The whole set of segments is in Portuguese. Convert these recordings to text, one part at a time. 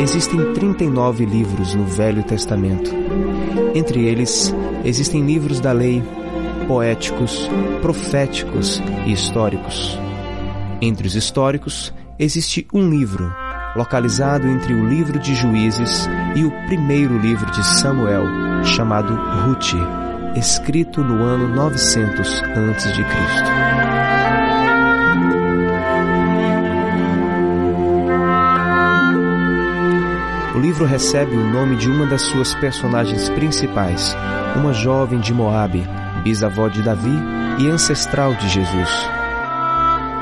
Existem 39 livros no Velho Testamento. Entre eles, existem livros da lei, poéticos, proféticos e históricos. Entre os históricos, existe um livro, localizado entre o livro de Juízes e o primeiro livro de Samuel, chamado Ruth, escrito no ano 900 a.C. livro recebe o nome de uma das suas personagens principais, uma jovem de Moabe, bisavó de Davi e ancestral de Jesus.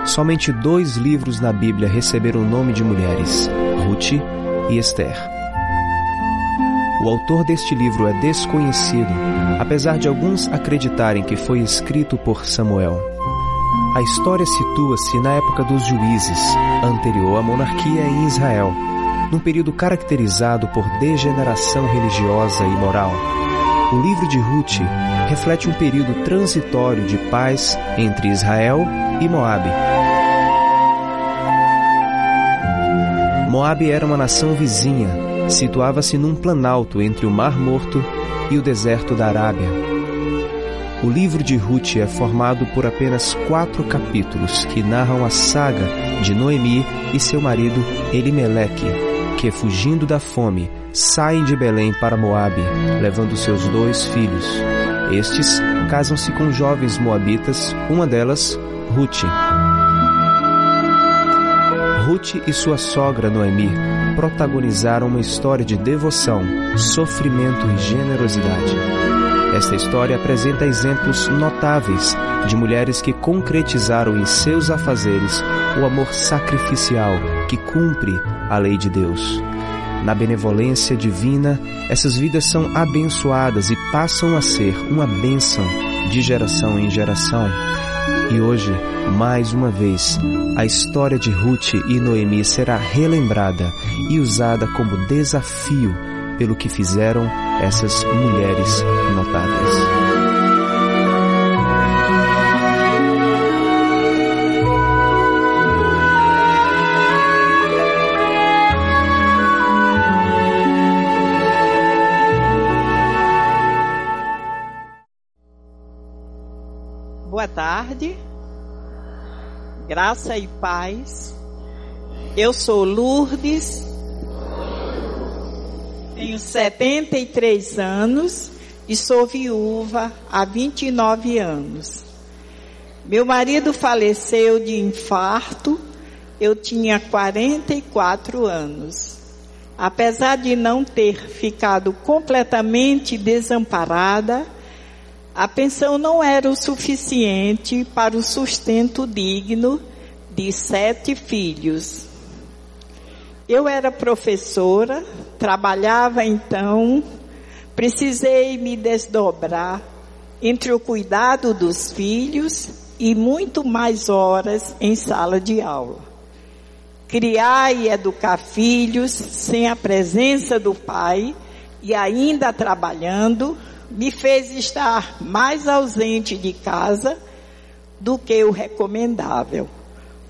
Somente dois livros na Bíblia receberam o nome de mulheres, Ruth e Esther. O autor deste livro é desconhecido, apesar de alguns acreditarem que foi escrito por Samuel. A história situa-se na época dos juízes, anterior à monarquia em Israel, num período caracterizado por degeneração religiosa e moral. O livro de Ruth reflete um período transitório de paz entre Israel e Moabe. Moabe era uma nação vizinha, situava-se num planalto entre o Mar Morto e o deserto da Arábia. O livro de Ruth é formado por apenas quatro capítulos que narram a saga de Noemi e seu marido Elimeleque, que, fugindo da fome, saem de Belém para Moabe, levando seus dois filhos. Estes casam-se com jovens moabitas, uma delas, Ruth. Ruth e sua sogra Noemi protagonizaram uma história de devoção, sofrimento e generosidade. Esta história apresenta exemplos notáveis de mulheres que concretizaram em seus afazeres o amor sacrificial que cumpre a lei de Deus. Na benevolência divina, essas vidas são abençoadas e passam a ser uma bênção de geração em geração. E hoje, mais uma vez, a história de Ruth e Noemi será relembrada e usada como desafio pelo que fizeram essas mulheres notáveis. Tarde, graça e paz. Eu sou Lourdes, tenho 73 anos e sou viúva há 29 anos. Meu marido faleceu de infarto, eu tinha 44 anos. Apesar de não ter ficado completamente desamparada, a pensão não era o suficiente para o sustento digno de sete filhos. Eu era professora, trabalhava então, precisei me desdobrar entre o cuidado dos filhos e muito mais horas em sala de aula. Criar e educar filhos sem a presença do pai e ainda trabalhando me fez estar mais ausente de casa do que o recomendável.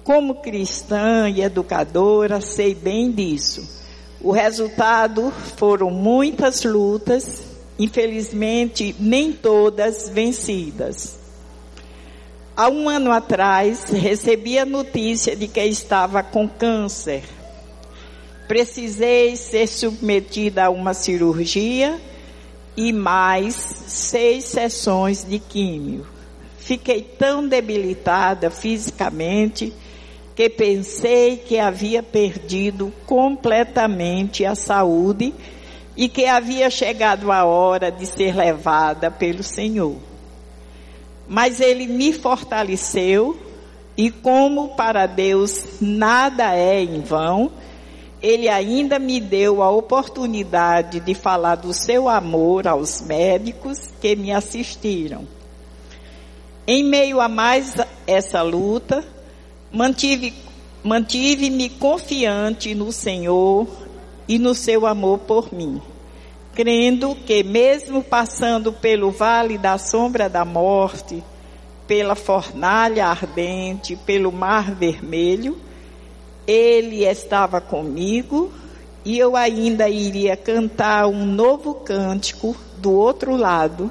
Como cristã e educadora, sei bem disso. O resultado foram muitas lutas, infelizmente nem todas vencidas. Há um ano atrás, recebi a notícia de que estava com câncer. Precisei ser submetida a uma cirurgia e mais seis sessões de químio. Fiquei tão debilitada fisicamente que pensei que havia perdido completamente a saúde e que havia chegado a hora de ser levada pelo Senhor. Mas Ele me fortaleceu e como para Deus nada é em vão, ele ainda me deu a oportunidade de falar do seu amor aos médicos que me assistiram. Em meio a mais essa luta, mantive, mantive-me confiante no Senhor e no seu amor por mim, crendo que mesmo passando pelo vale da sombra da morte, pela fornalha ardente, pelo mar vermelho, ele estava comigo e eu ainda iria cantar um novo cântico do outro lado,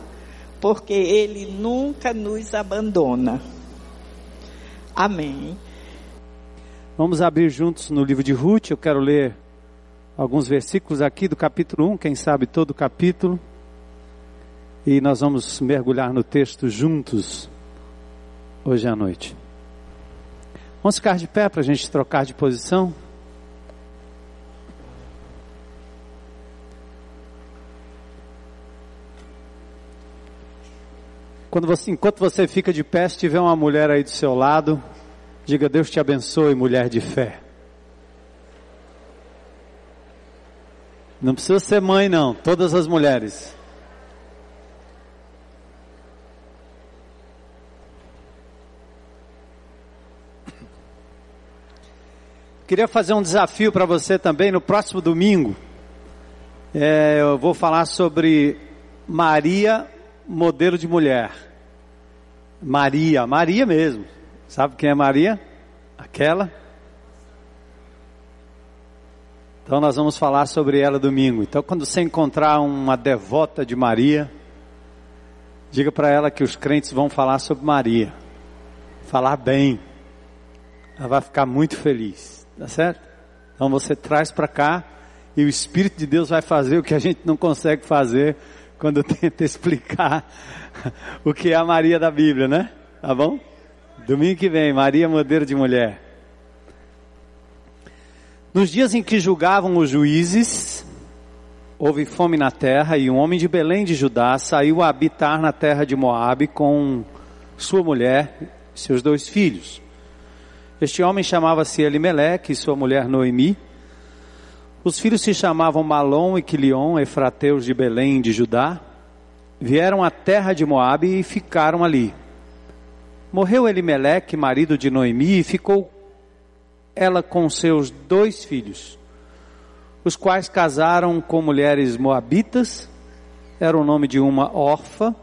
porque ele nunca nos abandona. Amém. Vamos abrir juntos no livro de Ruth. Eu quero ler alguns versículos aqui do capítulo 1, quem sabe todo o capítulo. E nós vamos mergulhar no texto juntos hoje à noite. Vamos ficar de pé para a gente trocar de posição? Quando você, enquanto você fica de pé, se tiver uma mulher aí do seu lado, diga Deus te abençoe, mulher de fé. Não precisa ser mãe não, todas as mulheres. Queria fazer um desafio para você também no próximo domingo. É, eu vou falar sobre Maria modelo de mulher. Maria, Maria mesmo. Sabe quem é Maria? Aquela. Então nós vamos falar sobre ela domingo. Então quando você encontrar uma devota de Maria, diga para ela que os crentes vão falar sobre Maria. Falar bem. Ela vai ficar muito feliz, tá certo? Então você traz para cá e o Espírito de Deus vai fazer o que a gente não consegue fazer quando tenta explicar o que é a Maria da Bíblia, né? Tá bom? Domingo que vem, Maria modelo de mulher. Nos dias em que julgavam os juízes, houve fome na terra e um homem de Belém de Judá saiu a habitar na terra de Moabe com sua mulher e seus dois filhos. Este homem chamava-se Elimeleque e sua mulher Noemi. Os filhos se chamavam Malom e Quilion, efrateus de Belém de Judá. Vieram à terra de Moabe e ficaram ali. Morreu Elimeleque, marido de Noemi, e ficou ela com seus dois filhos, os quais casaram com mulheres moabitas. Era o nome de uma Orfa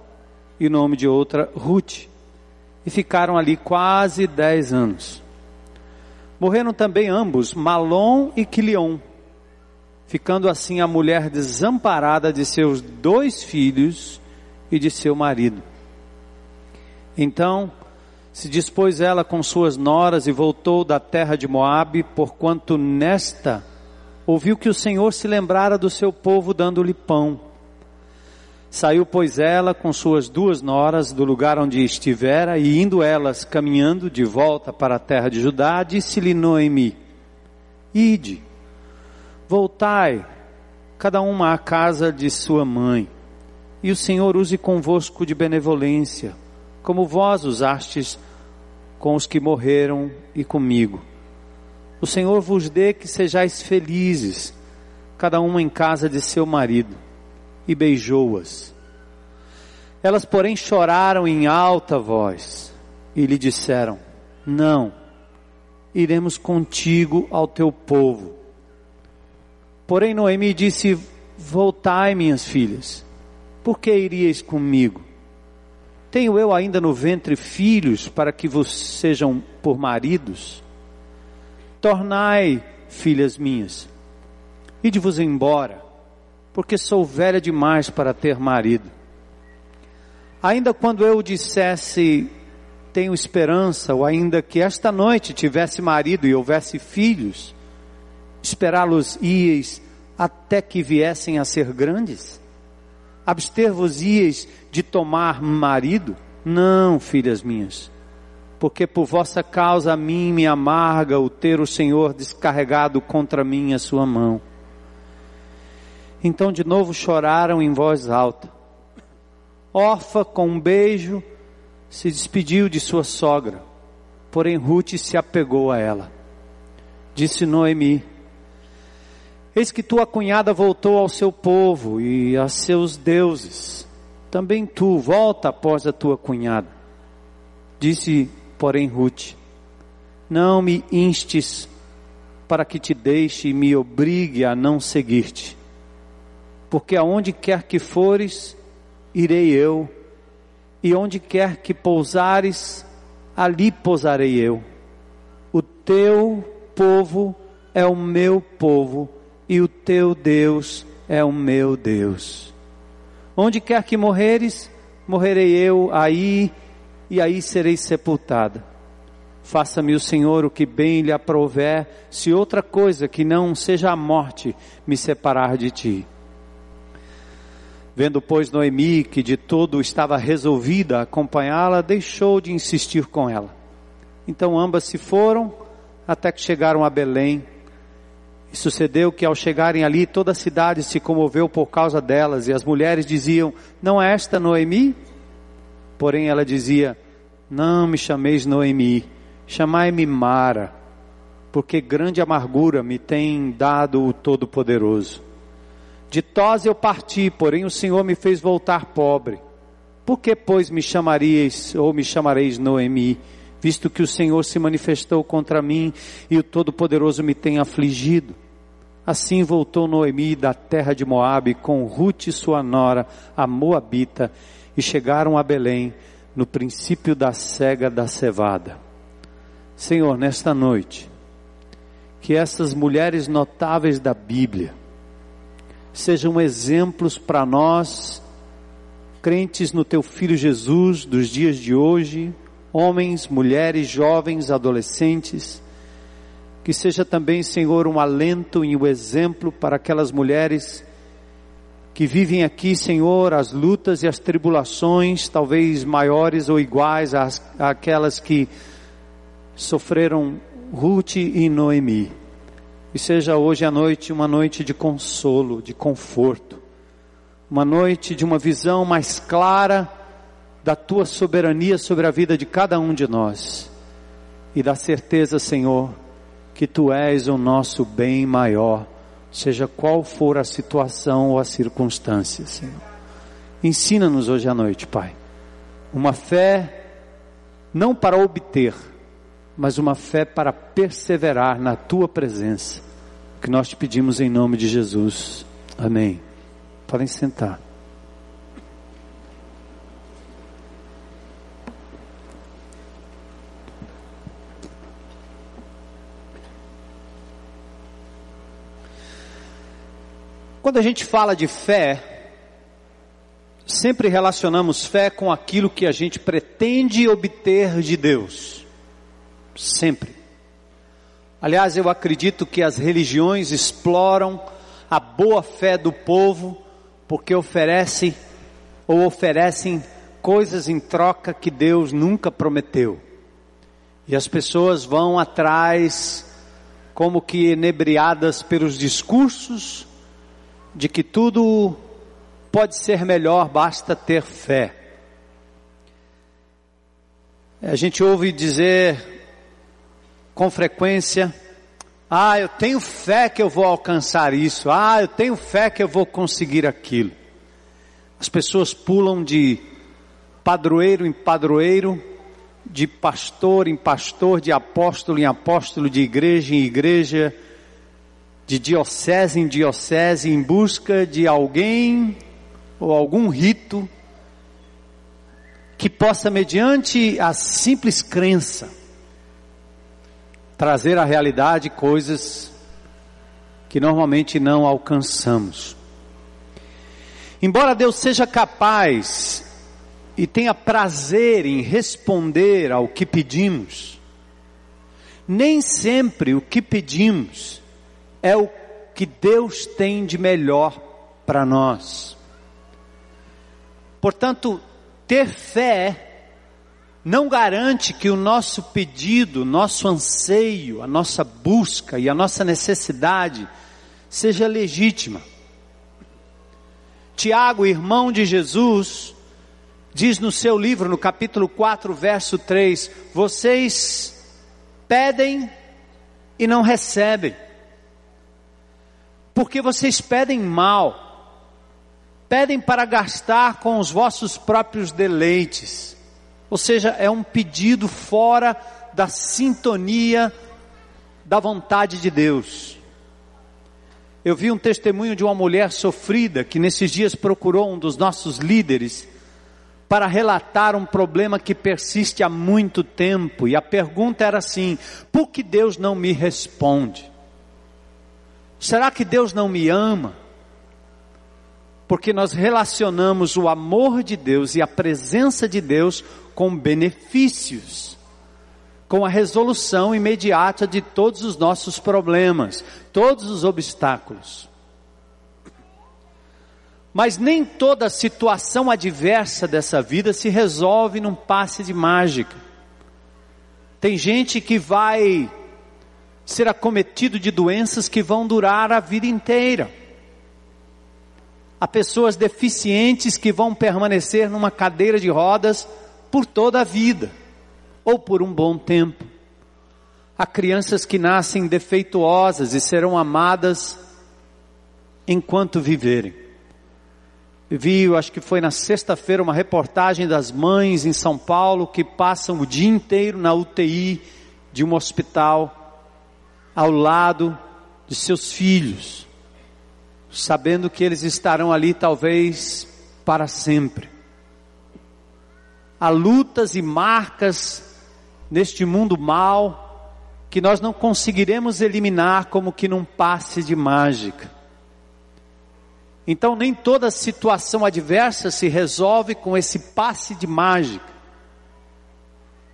e o nome de outra Ruth. E ficaram ali quase dez anos. Morreram também ambos, Malom e Quilion ficando assim a mulher desamparada de seus dois filhos e de seu marido. Então se dispôs ela com suas noras e voltou da terra de Moabe, porquanto nesta ouviu que o Senhor se lembrara do seu povo dando-lhe pão. Saiu, pois, ela com suas duas noras do lugar onde estivera, e indo elas caminhando de volta para a terra de Judá, disse-lhe Noemi: Ide, Voltai, cada uma à casa de sua mãe, e o Senhor use convosco de benevolência, como vós usastes com os que morreram e comigo. O Senhor vos dê que sejais felizes, cada uma em casa de seu marido, e beijou-as. Elas, porém, choraram em alta voz e lhe disseram: Não, iremos contigo ao teu povo Porém Noemi disse: Voltai, minhas filhas, por que iríeis comigo? Tenho eu ainda no ventre filhos para que vos sejam por maridos? Tornai, filhas minhas, e de vos embora, porque sou velha demais para ter marido. Ainda quando eu dissesse, tenho esperança, ou ainda que esta noite tivesse marido e houvesse filhos, Esperá-los ieis até que viessem a ser grandes? Abster-vos ieis de tomar marido? Não, filhas minhas, porque por vossa causa a mim me amarga o ter o Senhor descarregado contra mim a sua mão. Então de novo choraram em voz alta. Orfa, com um beijo, se despediu de sua sogra, porém Ruth se apegou a ela. Disse Noemi: Eis que tua cunhada voltou ao seu povo e a seus deuses. Também tu volta após a tua cunhada. Disse, porém, Ruth: Não me instes para que te deixe e me obrigue a não seguir-te. Porque aonde quer que fores, irei eu, e onde quer que pousares, ali pousarei eu. O teu povo é o meu povo e o teu Deus é o meu Deus. Onde quer que morreres, morrerei eu aí e aí serei sepultada. Faça-me o Senhor o que bem lhe aprouver, se outra coisa que não seja a morte me separar de ti. Vendo, pois, Noemi que de todo estava resolvida a acompanhá-la, deixou de insistir com ela. Então ambas se foram até que chegaram a Belém. E sucedeu que ao chegarem ali, toda a cidade se comoveu por causa delas, e as mulheres diziam: Não é esta Noemi? Porém ela dizia: Não me chameis Noemi, chamai-me Mara, porque grande amargura me tem dado o Todo-Poderoso. Ditosa eu parti, porém o Senhor me fez voltar pobre. Por que, pois, me chamaríeis ou me chamareis Noemi? visto que o Senhor se manifestou contra mim e o Todo-Poderoso me tem afligido. Assim voltou Noemi da terra de Moabe com Ruth sua nora, a Moabita, e chegaram a Belém no princípio da cega da cevada. Senhor, nesta noite, que essas mulheres notáveis da Bíblia sejam exemplos para nós, crentes no teu filho Jesus dos dias de hoje, homens, mulheres, jovens, adolescentes, que seja também, Senhor, um alento e um exemplo para aquelas mulheres que vivem aqui, Senhor, as lutas e as tribulações, talvez maiores ou iguais às, àquelas que sofreram Ruth e Noemi. E seja hoje à noite uma noite de consolo, de conforto, uma noite de uma visão mais clara da tua soberania sobre a vida de cada um de nós e da certeza, Senhor, que tu és o nosso bem maior, seja qual for a situação ou a circunstância, Senhor. Ensina-nos hoje à noite, Pai, uma fé não para obter, mas uma fé para perseverar na tua presença, que nós te pedimos em nome de Jesus. Amém. Podem sentar. Quando a gente fala de fé, sempre relacionamos fé com aquilo que a gente pretende obter de Deus. Sempre. Aliás, eu acredito que as religiões exploram a boa fé do povo porque oferecem ou oferecem coisas em troca que Deus nunca prometeu. E as pessoas vão atrás como que enebriadas pelos discursos de que tudo pode ser melhor, basta ter fé. A gente ouve dizer com frequência: ah, eu tenho fé que eu vou alcançar isso, ah, eu tenho fé que eu vou conseguir aquilo. As pessoas pulam de padroeiro em padroeiro, de pastor em pastor, de apóstolo em apóstolo, de igreja em igreja, de diocese em diocese em busca de alguém ou algum rito que possa, mediante a simples crença, trazer à realidade coisas que normalmente não alcançamos. Embora Deus seja capaz e tenha prazer em responder ao que pedimos, nem sempre o que pedimos é o que Deus tem de melhor para nós. Portanto, ter fé não garante que o nosso pedido, nosso anseio, a nossa busca e a nossa necessidade seja legítima. Tiago, irmão de Jesus, diz no seu livro, no capítulo 4, verso 3: Vocês pedem e não recebem porque vocês pedem mal, pedem para gastar com os vossos próprios deleites, ou seja, é um pedido fora da sintonia da vontade de Deus. Eu vi um testemunho de uma mulher sofrida que nesses dias procurou um dos nossos líderes para relatar um problema que persiste há muito tempo, e a pergunta era assim: por que Deus não me responde? Será que Deus não me ama? Porque nós relacionamos o amor de Deus e a presença de Deus com benefícios, com a resolução imediata de todos os nossos problemas, todos os obstáculos. Mas nem toda situação adversa dessa vida se resolve num passe de mágica. Tem gente que vai ser acometido de doenças que vão durar a vida inteira. Há pessoas deficientes que vão permanecer numa cadeira de rodas por toda a vida, ou por um bom tempo. Há crianças que nascem defeituosas e serão amadas enquanto viverem vi, acho que foi na sexta-feira, uma reportagem das mães em São Paulo que passam o dia inteiro na UTI de um hospital ao lado de seus filhos, sabendo que eles estarão ali talvez para sempre. Há lutas e marcas neste mundo mal que nós não conseguiremos eliminar como que num passe de mágica. Então nem toda situação adversa se resolve com esse passe de mágica.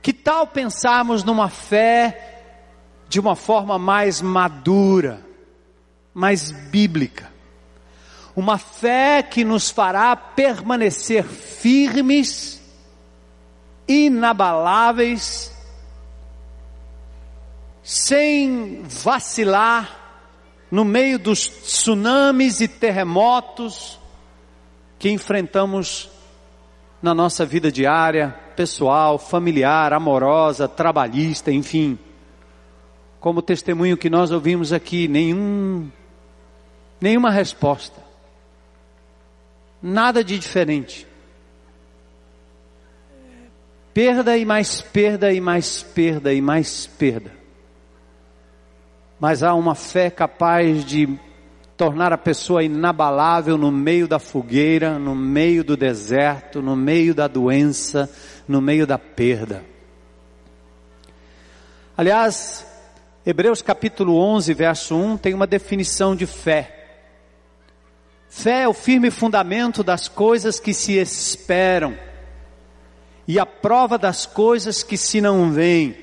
Que tal pensarmos numa fé de uma forma mais madura, mais bíblica? Uma fé que nos fará permanecer firmes, inabaláveis, sem vacilar, no meio dos tsunamis e terremotos que enfrentamos na nossa vida diária, pessoal, familiar, amorosa, trabalhista, enfim. Como testemunho que nós ouvimos aqui, nenhum, nenhuma resposta. Nada de diferente. Perda e mais perda e mais perda e mais perda mas há uma fé capaz de tornar a pessoa inabalável no meio da fogueira, no meio do deserto, no meio da doença, no meio da perda. Aliás, Hebreus capítulo 11, verso 1 tem uma definição de fé. Fé é o firme fundamento das coisas que se esperam e a prova das coisas que se não veem.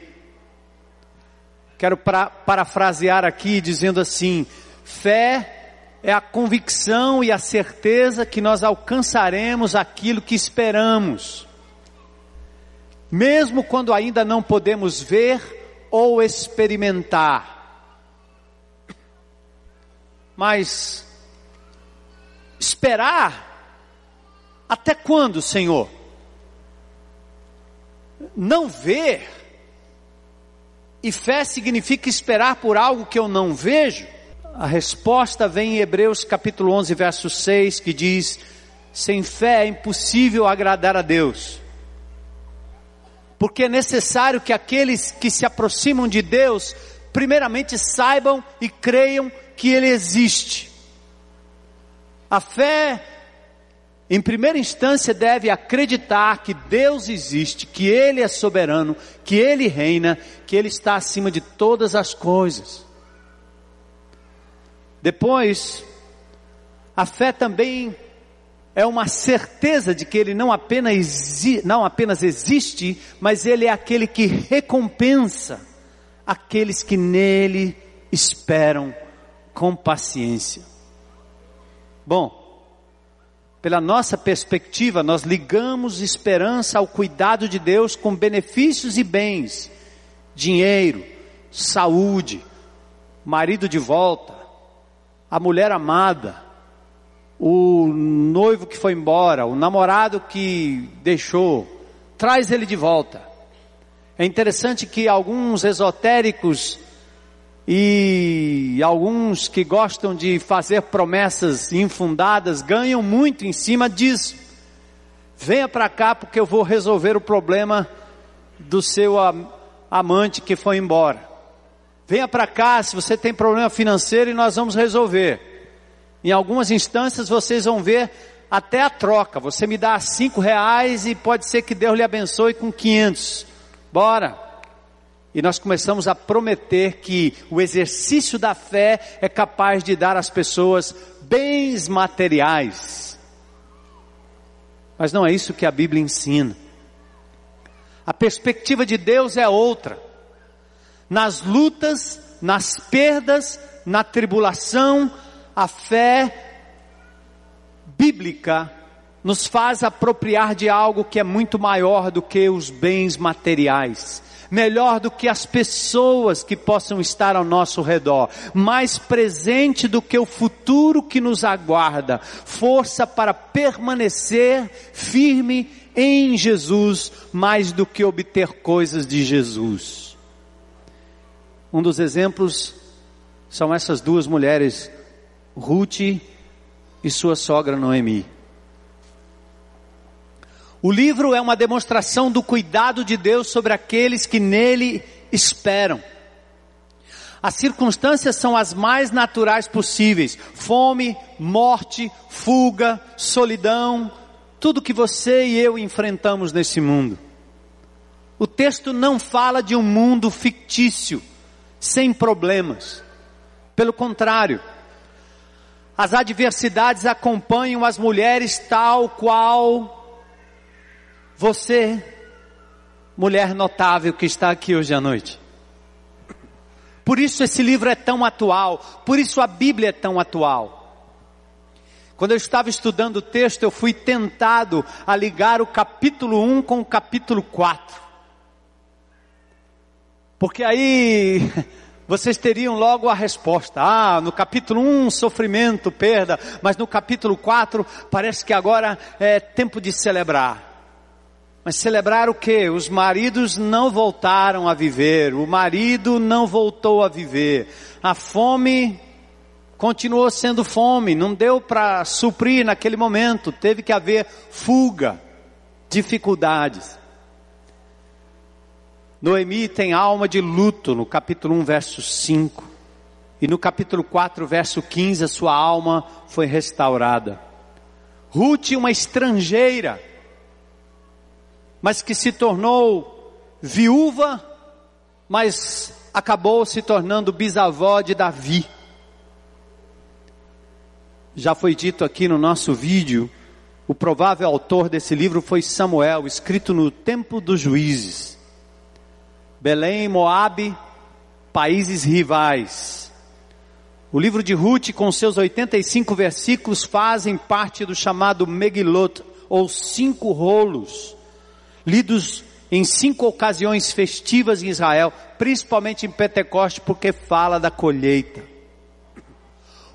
Quero pra, parafrasear aqui dizendo assim: fé é a convicção e a certeza que nós alcançaremos aquilo que esperamos, mesmo quando ainda não podemos ver ou experimentar. Mas esperar até quando, Senhor? Não ver e fé significa esperar por algo que eu não vejo? A resposta vem em Hebreus capítulo 11, verso 6, que diz: sem fé é impossível agradar a Deus. Porque é necessário que aqueles que se aproximam de Deus, primeiramente saibam e creiam que Ele existe. A fé em primeira instância, deve acreditar que Deus existe, que Ele é soberano, que Ele reina, que Ele está acima de todas as coisas. Depois, a fé também é uma certeza de que Ele não apenas, não apenas existe, mas Ele é aquele que recompensa aqueles que nele esperam com paciência. Bom, pela nossa perspectiva, nós ligamos esperança ao cuidado de Deus com benefícios e bens, dinheiro, saúde, marido de volta, a mulher amada, o noivo que foi embora, o namorado que deixou, traz ele de volta. É interessante que alguns esotéricos e alguns que gostam de fazer promessas infundadas ganham muito em cima disso. Venha para cá porque eu vou resolver o problema do seu amante que foi embora. Venha para cá se você tem problema financeiro e nós vamos resolver. Em algumas instâncias vocês vão ver até a troca. Você me dá cinco reais e pode ser que Deus lhe abençoe com quinhentos. Bora. E nós começamos a prometer que o exercício da fé é capaz de dar às pessoas bens materiais. Mas não é isso que a Bíblia ensina. A perspectiva de Deus é outra. Nas lutas, nas perdas, na tribulação, a fé bíblica nos faz apropriar de algo que é muito maior do que os bens materiais, melhor do que as pessoas que possam estar ao nosso redor, mais presente do que o futuro que nos aguarda, força para permanecer firme em Jesus, mais do que obter coisas de Jesus. Um dos exemplos são essas duas mulheres, Ruth e sua sogra Noemi. O livro é uma demonstração do cuidado de Deus sobre aqueles que nele esperam. As circunstâncias são as mais naturais possíveis: fome, morte, fuga, solidão, tudo que você e eu enfrentamos nesse mundo. O texto não fala de um mundo fictício, sem problemas. Pelo contrário, as adversidades acompanham as mulheres tal qual você, mulher notável que está aqui hoje à noite. Por isso esse livro é tão atual, por isso a Bíblia é tão atual. Quando eu estava estudando o texto, eu fui tentado a ligar o capítulo 1 com o capítulo 4. Porque aí vocês teriam logo a resposta. Ah, no capítulo 1, sofrimento, perda, mas no capítulo 4, parece que agora é tempo de celebrar. Mas celebrar o que? Os maridos não voltaram a viver, o marido não voltou a viver, a fome continuou sendo fome, não deu para suprir naquele momento, teve que haver fuga, dificuldades. Noemi tem alma de luto no capítulo 1, verso 5. E no capítulo 4, verso 15, a sua alma foi restaurada. Ruth, uma estrangeira, mas que se tornou viúva, mas acabou se tornando bisavó de Davi. Já foi dito aqui no nosso vídeo, o provável autor desse livro foi Samuel, escrito no tempo dos juízes. Belém, Moabe, países rivais. O livro de Ruth, com seus 85 versículos, fazem parte do chamado Megilot, ou cinco rolos, lidos em cinco ocasiões festivas em Israel, principalmente em Pentecoste, porque fala da colheita.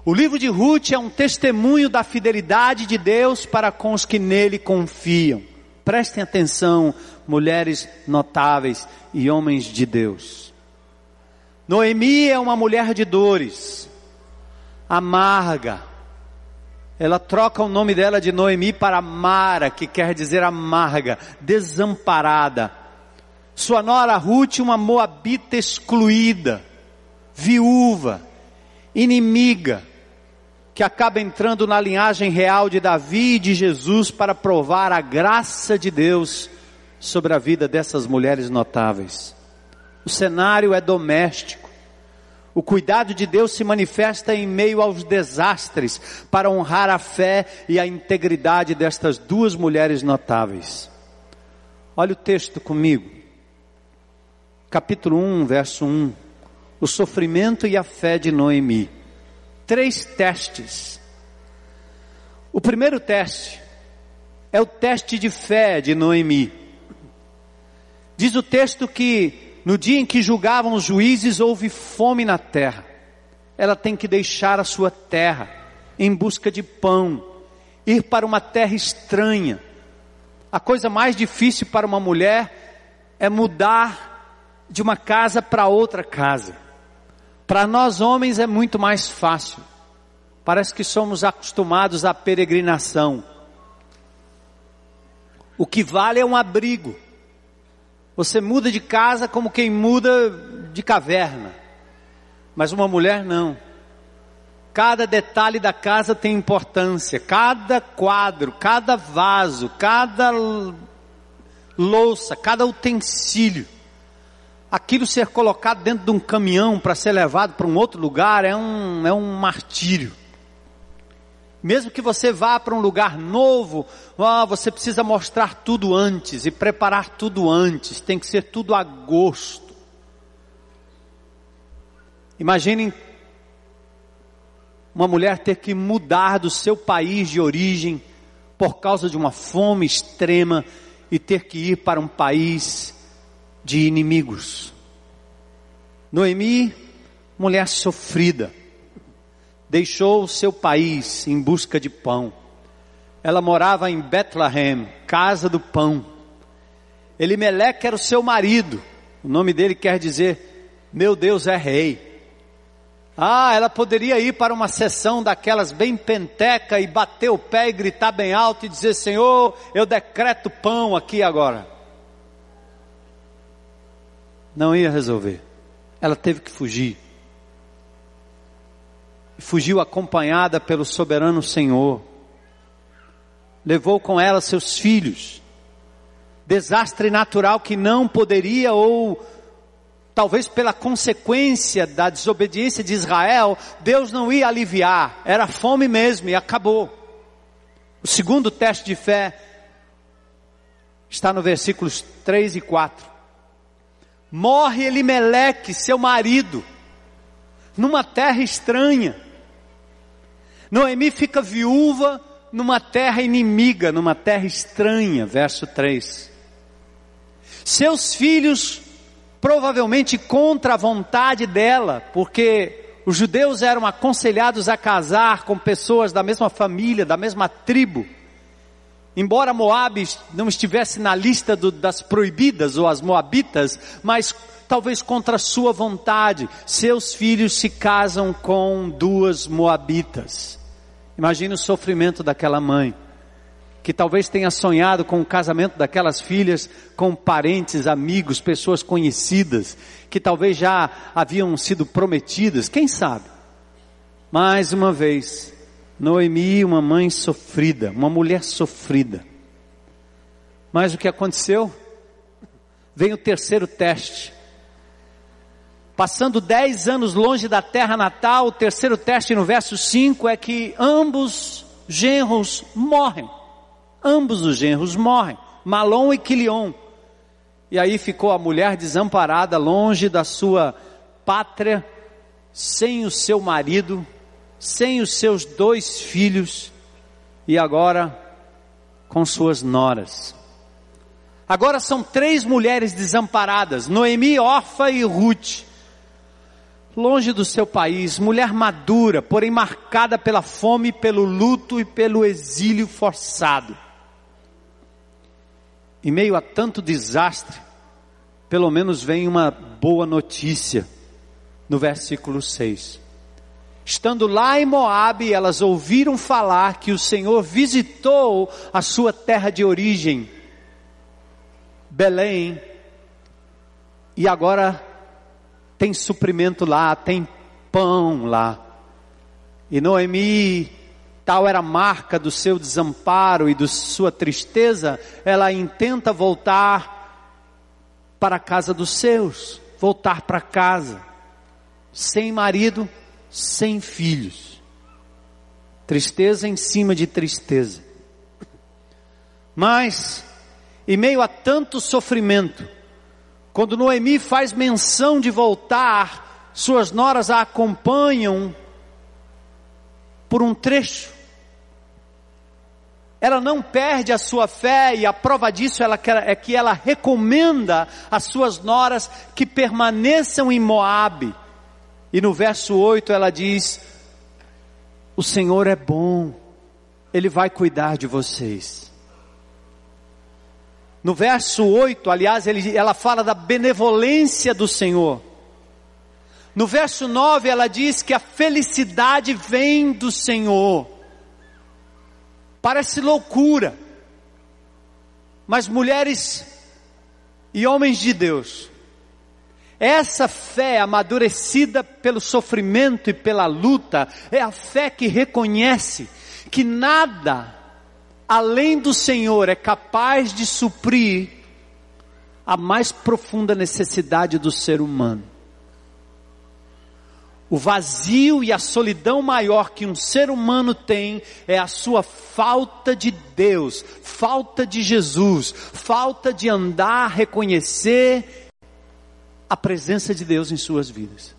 O livro de Ruth é um testemunho da fidelidade de Deus para com os que nele confiam. Prestem atenção, mulheres notáveis e homens de Deus. Noemi é uma mulher de dores, amarga. Ela troca o nome dela de Noemi para Mara, que quer dizer amarga, desamparada. Sua nora Ruth, uma moabita excluída, viúva, inimiga, que acaba entrando na linhagem real de Davi e de Jesus para provar a graça de Deus sobre a vida dessas mulheres notáveis. O cenário é doméstico. O cuidado de Deus se manifesta em meio aos desastres para honrar a fé e a integridade destas duas mulheres notáveis. Olha o texto comigo. Capítulo 1, verso 1. O sofrimento e a fé de Noemi. Três testes. O primeiro teste é o teste de fé de Noemi. Diz o texto que no dia em que julgavam os juízes houve fome na terra. Ela tem que deixar a sua terra em busca de pão, ir para uma terra estranha. A coisa mais difícil para uma mulher é mudar de uma casa para outra casa. Para nós homens é muito mais fácil. Parece que somos acostumados à peregrinação. O que vale é um abrigo. Você muda de casa como quem muda de caverna. Mas uma mulher não. Cada detalhe da casa tem importância, cada quadro, cada vaso, cada louça, cada utensílio. Aquilo ser colocado dentro de um caminhão para ser levado para um outro lugar é um, é um martírio. Mesmo que você vá para um lugar novo, você precisa mostrar tudo antes e preparar tudo antes, tem que ser tudo a gosto. Imaginem uma mulher ter que mudar do seu país de origem por causa de uma fome extrema e ter que ir para um país de inimigos. Noemi, mulher sofrida, deixou o seu país em busca de pão. Ela morava em Bethlehem, casa do pão. Elimeleque era o seu marido. O nome dele quer dizer: Meu Deus é rei. Ah, ela poderia ir para uma sessão daquelas bem penteca e bater o pé e gritar bem alto e dizer: Senhor, eu decreto pão aqui agora. Não ia resolver. Ela teve que fugir. Fugiu acompanhada pelo soberano Senhor. Levou com ela seus filhos. Desastre natural que não poderia ou talvez pela consequência da desobediência de Israel, Deus não ia aliviar, era fome mesmo e acabou. O segundo teste de fé está no versículos 3 e 4. Morre Elimeleque, seu marido, numa terra estranha. Noemi fica viúva numa terra inimiga, numa terra estranha, verso 3. Seus filhos provavelmente contra a vontade dela, porque os judeus eram aconselhados a casar com pessoas da mesma família, da mesma tribo. Embora Moab não estivesse na lista do, das proibidas ou as moabitas, mas talvez contra sua vontade, seus filhos se casam com duas moabitas. Imagina o sofrimento daquela mãe que talvez tenha sonhado com o casamento daquelas filhas com parentes, amigos, pessoas conhecidas, que talvez já haviam sido prometidas, quem sabe? Mais uma vez, Noemi, uma mãe sofrida, uma mulher sofrida. Mas o que aconteceu? Vem o terceiro teste. Passando dez anos longe da terra natal, o terceiro teste no verso 5 é que ambos genros morrem. Ambos os genros morrem, Malom e Quilion. E aí ficou a mulher desamparada, longe da sua pátria, sem o seu marido, sem os seus dois filhos, e agora com suas noras. Agora são três mulheres desamparadas: Noemi, Orfa e Ruth. Longe do seu país, mulher madura, porém marcada pela fome, pelo luto e pelo exílio forçado. Em meio a tanto desastre, pelo menos vem uma boa notícia no versículo 6. Estando lá em Moabe, elas ouviram falar que o Senhor visitou a sua terra de origem, Belém, e agora tem suprimento lá, tem pão lá. E Noemi tal era a marca do seu desamparo e da sua tristeza, ela intenta voltar para a casa dos seus, voltar para casa, sem marido, sem filhos. Tristeza em cima de tristeza. Mas, em meio a tanto sofrimento, quando Noemi faz menção de voltar, suas noras a acompanham por um trecho ela não perde a sua fé e a prova disso é que ela recomenda às suas noras que permaneçam em Moabe. E no verso 8 ela diz: O Senhor é bom, Ele vai cuidar de vocês. No verso 8, aliás, ele, ela fala da benevolência do Senhor. No verso 9, ela diz que a felicidade vem do Senhor. Parece loucura. Mas mulheres e homens de Deus, Essa fé amadurecida pelo sofrimento e pela luta é a fé que reconhece que nada além do Senhor é capaz de suprir a mais profunda necessidade do ser humano. O vazio e a solidão maior que um ser humano tem é a sua falta de Deus, falta de Jesus, falta de andar, reconhecer a presença de Deus em suas vidas.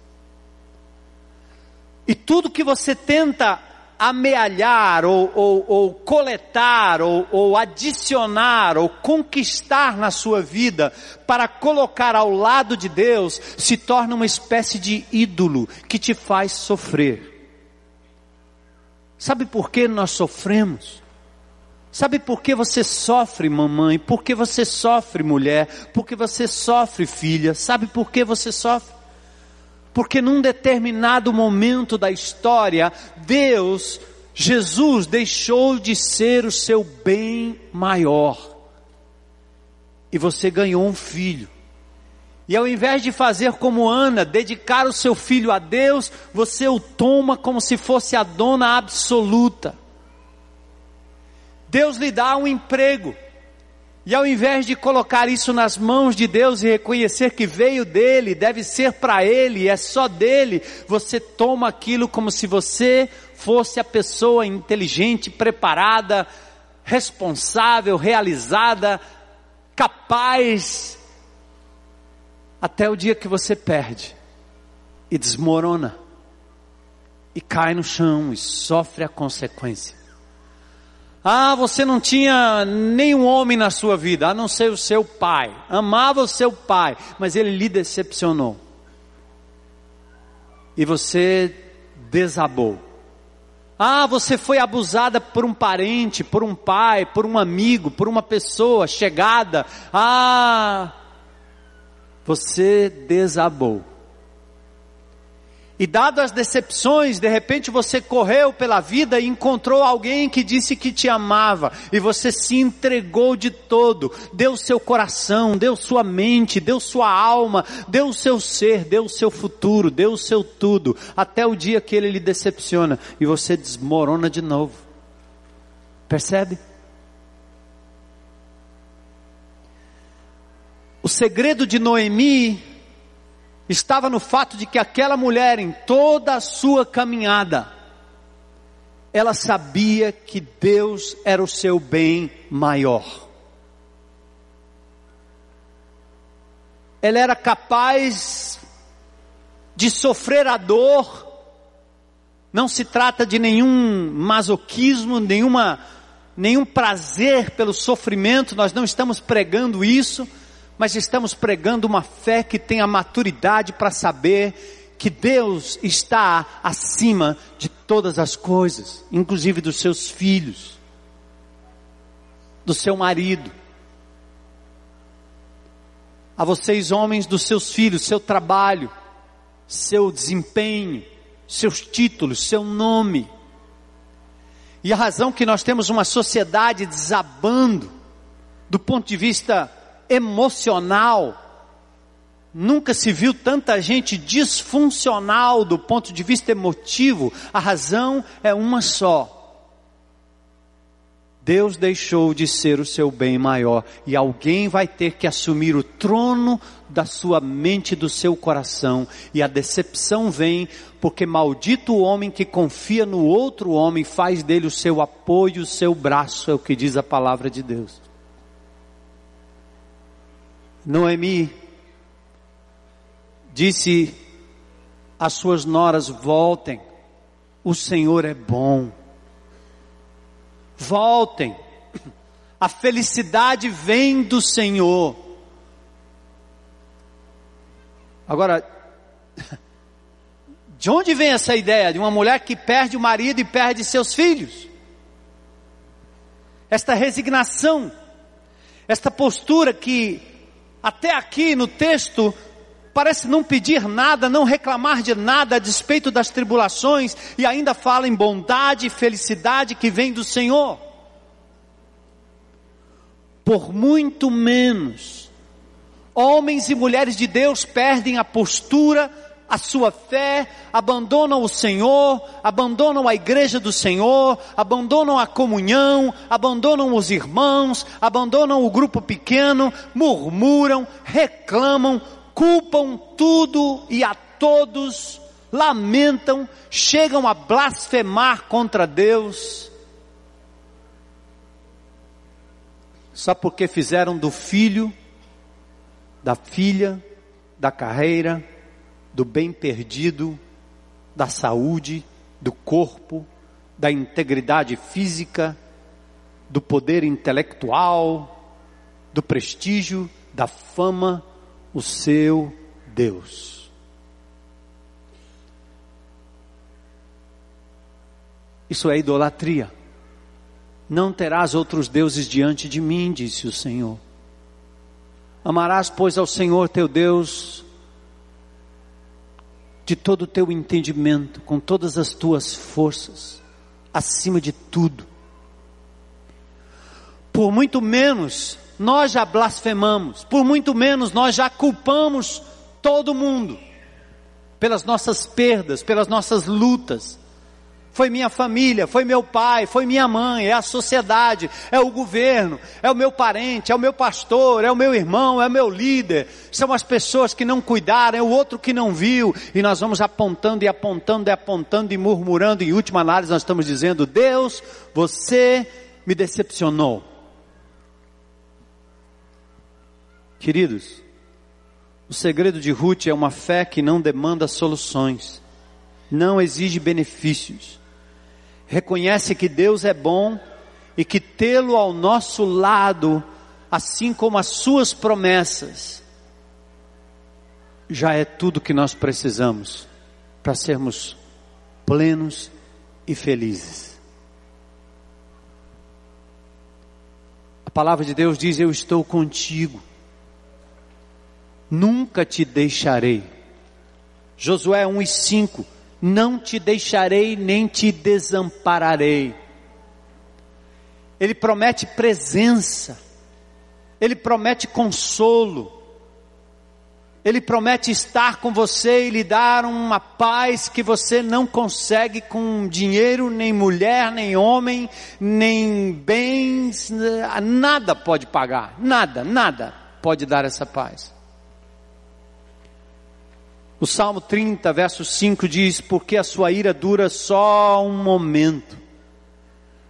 E tudo que você tenta amealhar, ou, ou, ou coletar, ou, ou adicionar, ou conquistar na sua vida, para colocar ao lado de Deus, se torna uma espécie de ídolo que te faz sofrer. Sabe por que nós sofremos? Sabe por que você sofre, mamãe? Por que você sofre, mulher? Por que você sofre, filha? Sabe por que você sofre? Porque num determinado momento da história, Deus, Jesus, deixou de ser o seu bem maior. E você ganhou um filho. E ao invés de fazer como Ana, dedicar o seu filho a Deus, você o toma como se fosse a dona absoluta. Deus lhe dá um emprego. E ao invés de colocar isso nas mãos de Deus e reconhecer que veio dele, deve ser para ele, é só dele, você toma aquilo como se você fosse a pessoa inteligente, preparada, responsável, realizada, capaz, até o dia que você perde e desmorona, e cai no chão e sofre a consequência. Ah, você não tinha nenhum homem na sua vida, a não ser o seu pai. Amava o seu pai, mas ele lhe decepcionou. E você desabou. Ah, você foi abusada por um parente, por um pai, por um amigo, por uma pessoa chegada. Ah, você desabou. E dado as decepções, de repente você correu pela vida e encontrou alguém que disse que te amava, e você se entregou de todo, deu seu coração, deu sua mente, deu sua alma, deu seu ser, deu seu futuro, deu seu tudo, até o dia que ele lhe decepciona e você desmorona de novo. Percebe? O segredo de Noemi estava no fato de que aquela mulher, em toda a sua caminhada, ela sabia que Deus era o seu bem maior. Ela era capaz de sofrer a dor, não se trata de nenhum masoquismo, nenhuma, nenhum prazer pelo sofrimento, nós não estamos pregando isso, mas estamos pregando uma fé que tem a maturidade para saber que Deus está acima de todas as coisas, inclusive dos seus filhos, do seu marido. A vocês, homens, dos seus filhos, seu trabalho, seu desempenho, seus títulos, seu nome. E a razão que nós temos uma sociedade desabando, do ponto de vista emocional. Nunca se viu tanta gente disfuncional do ponto de vista emotivo. A razão é uma só. Deus deixou de ser o seu bem maior e alguém vai ter que assumir o trono da sua mente e do seu coração. E a decepção vem porque maldito o homem que confia no outro homem faz dele o seu apoio, o seu braço, é o que diz a palavra de Deus. Noemi disse às suas noras: voltem, o Senhor é bom. Voltem, a felicidade vem do Senhor. Agora, de onde vem essa ideia de uma mulher que perde o marido e perde seus filhos? Esta resignação, esta postura que até aqui no texto, parece não pedir nada, não reclamar de nada a despeito das tribulações, e ainda fala em bondade e felicidade que vem do Senhor. Por muito menos, Homens e mulheres de Deus perdem a postura, a sua fé, abandonam o Senhor, abandonam a igreja do Senhor, abandonam a comunhão, abandonam os irmãos, abandonam o grupo pequeno, murmuram, reclamam, culpam tudo e a todos, lamentam, chegam a blasfemar contra Deus. Só porque fizeram do filho, da filha, da carreira, do bem perdido, da saúde, do corpo, da integridade física, do poder intelectual, do prestígio, da fama, o seu Deus. Isso é idolatria. Não terás outros deuses diante de mim, disse o Senhor. Amarás, pois, ao Senhor teu Deus de todo o teu entendimento, com todas as tuas forças, acima de tudo. Por muito menos nós já blasfemamos, por muito menos nós já culpamos todo mundo pelas nossas perdas, pelas nossas lutas. Foi minha família, foi meu pai, foi minha mãe, é a sociedade, é o governo, é o meu parente, é o meu pastor, é o meu irmão, é o meu líder. São as pessoas que não cuidaram, é o outro que não viu. E nós vamos apontando e apontando e apontando e murmurando. Em última análise, nós estamos dizendo: Deus, você me decepcionou. Queridos, o segredo de Ruth é uma fé que não demanda soluções, não exige benefícios, reconhece que Deus é bom e que tê-lo ao nosso lado, assim como as suas promessas, já é tudo que nós precisamos para sermos plenos e felizes. A palavra de Deus diz: Eu estou contigo nunca te deixarei. Josué 1 e 5, não te deixarei nem te desampararei. Ele promete presença, ele promete consolo, ele promete estar com você e lhe dar uma paz que você não consegue com dinheiro, nem mulher, nem homem, nem bens, nada pode pagar, nada, nada pode dar essa paz. O Salmo 30, verso 5 diz: Porque a sua ira dura só um momento.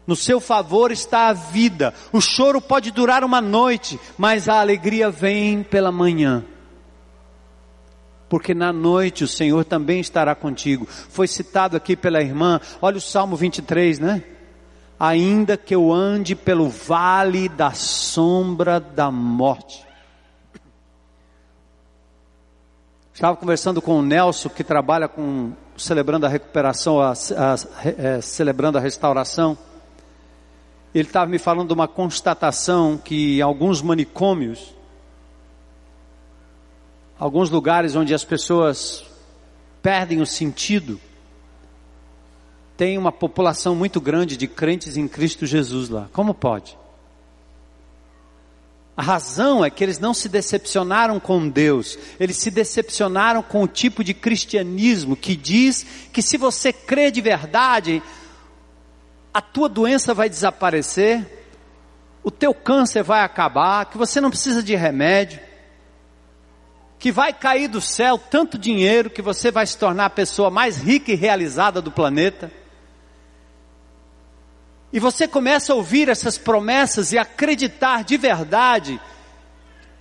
No seu favor está a vida. O choro pode durar uma noite, mas a alegria vem pela manhã. Porque na noite o Senhor também estará contigo. Foi citado aqui pela irmã, olha o Salmo 23, né? Ainda que eu ande pelo vale da sombra da morte, Estava conversando com o Nelson, que trabalha com celebrando a recuperação, a, a, a, é, celebrando a restauração. Ele estava me falando de uma constatação que em alguns manicômios, alguns lugares onde as pessoas perdem o sentido, tem uma população muito grande de crentes em Cristo Jesus lá. Como pode? A razão é que eles não se decepcionaram com Deus, eles se decepcionaram com o tipo de cristianismo que diz que se você crê de verdade, a tua doença vai desaparecer, o teu câncer vai acabar, que você não precisa de remédio, que vai cair do céu tanto dinheiro que você vai se tornar a pessoa mais rica e realizada do planeta. E você começa a ouvir essas promessas e acreditar de verdade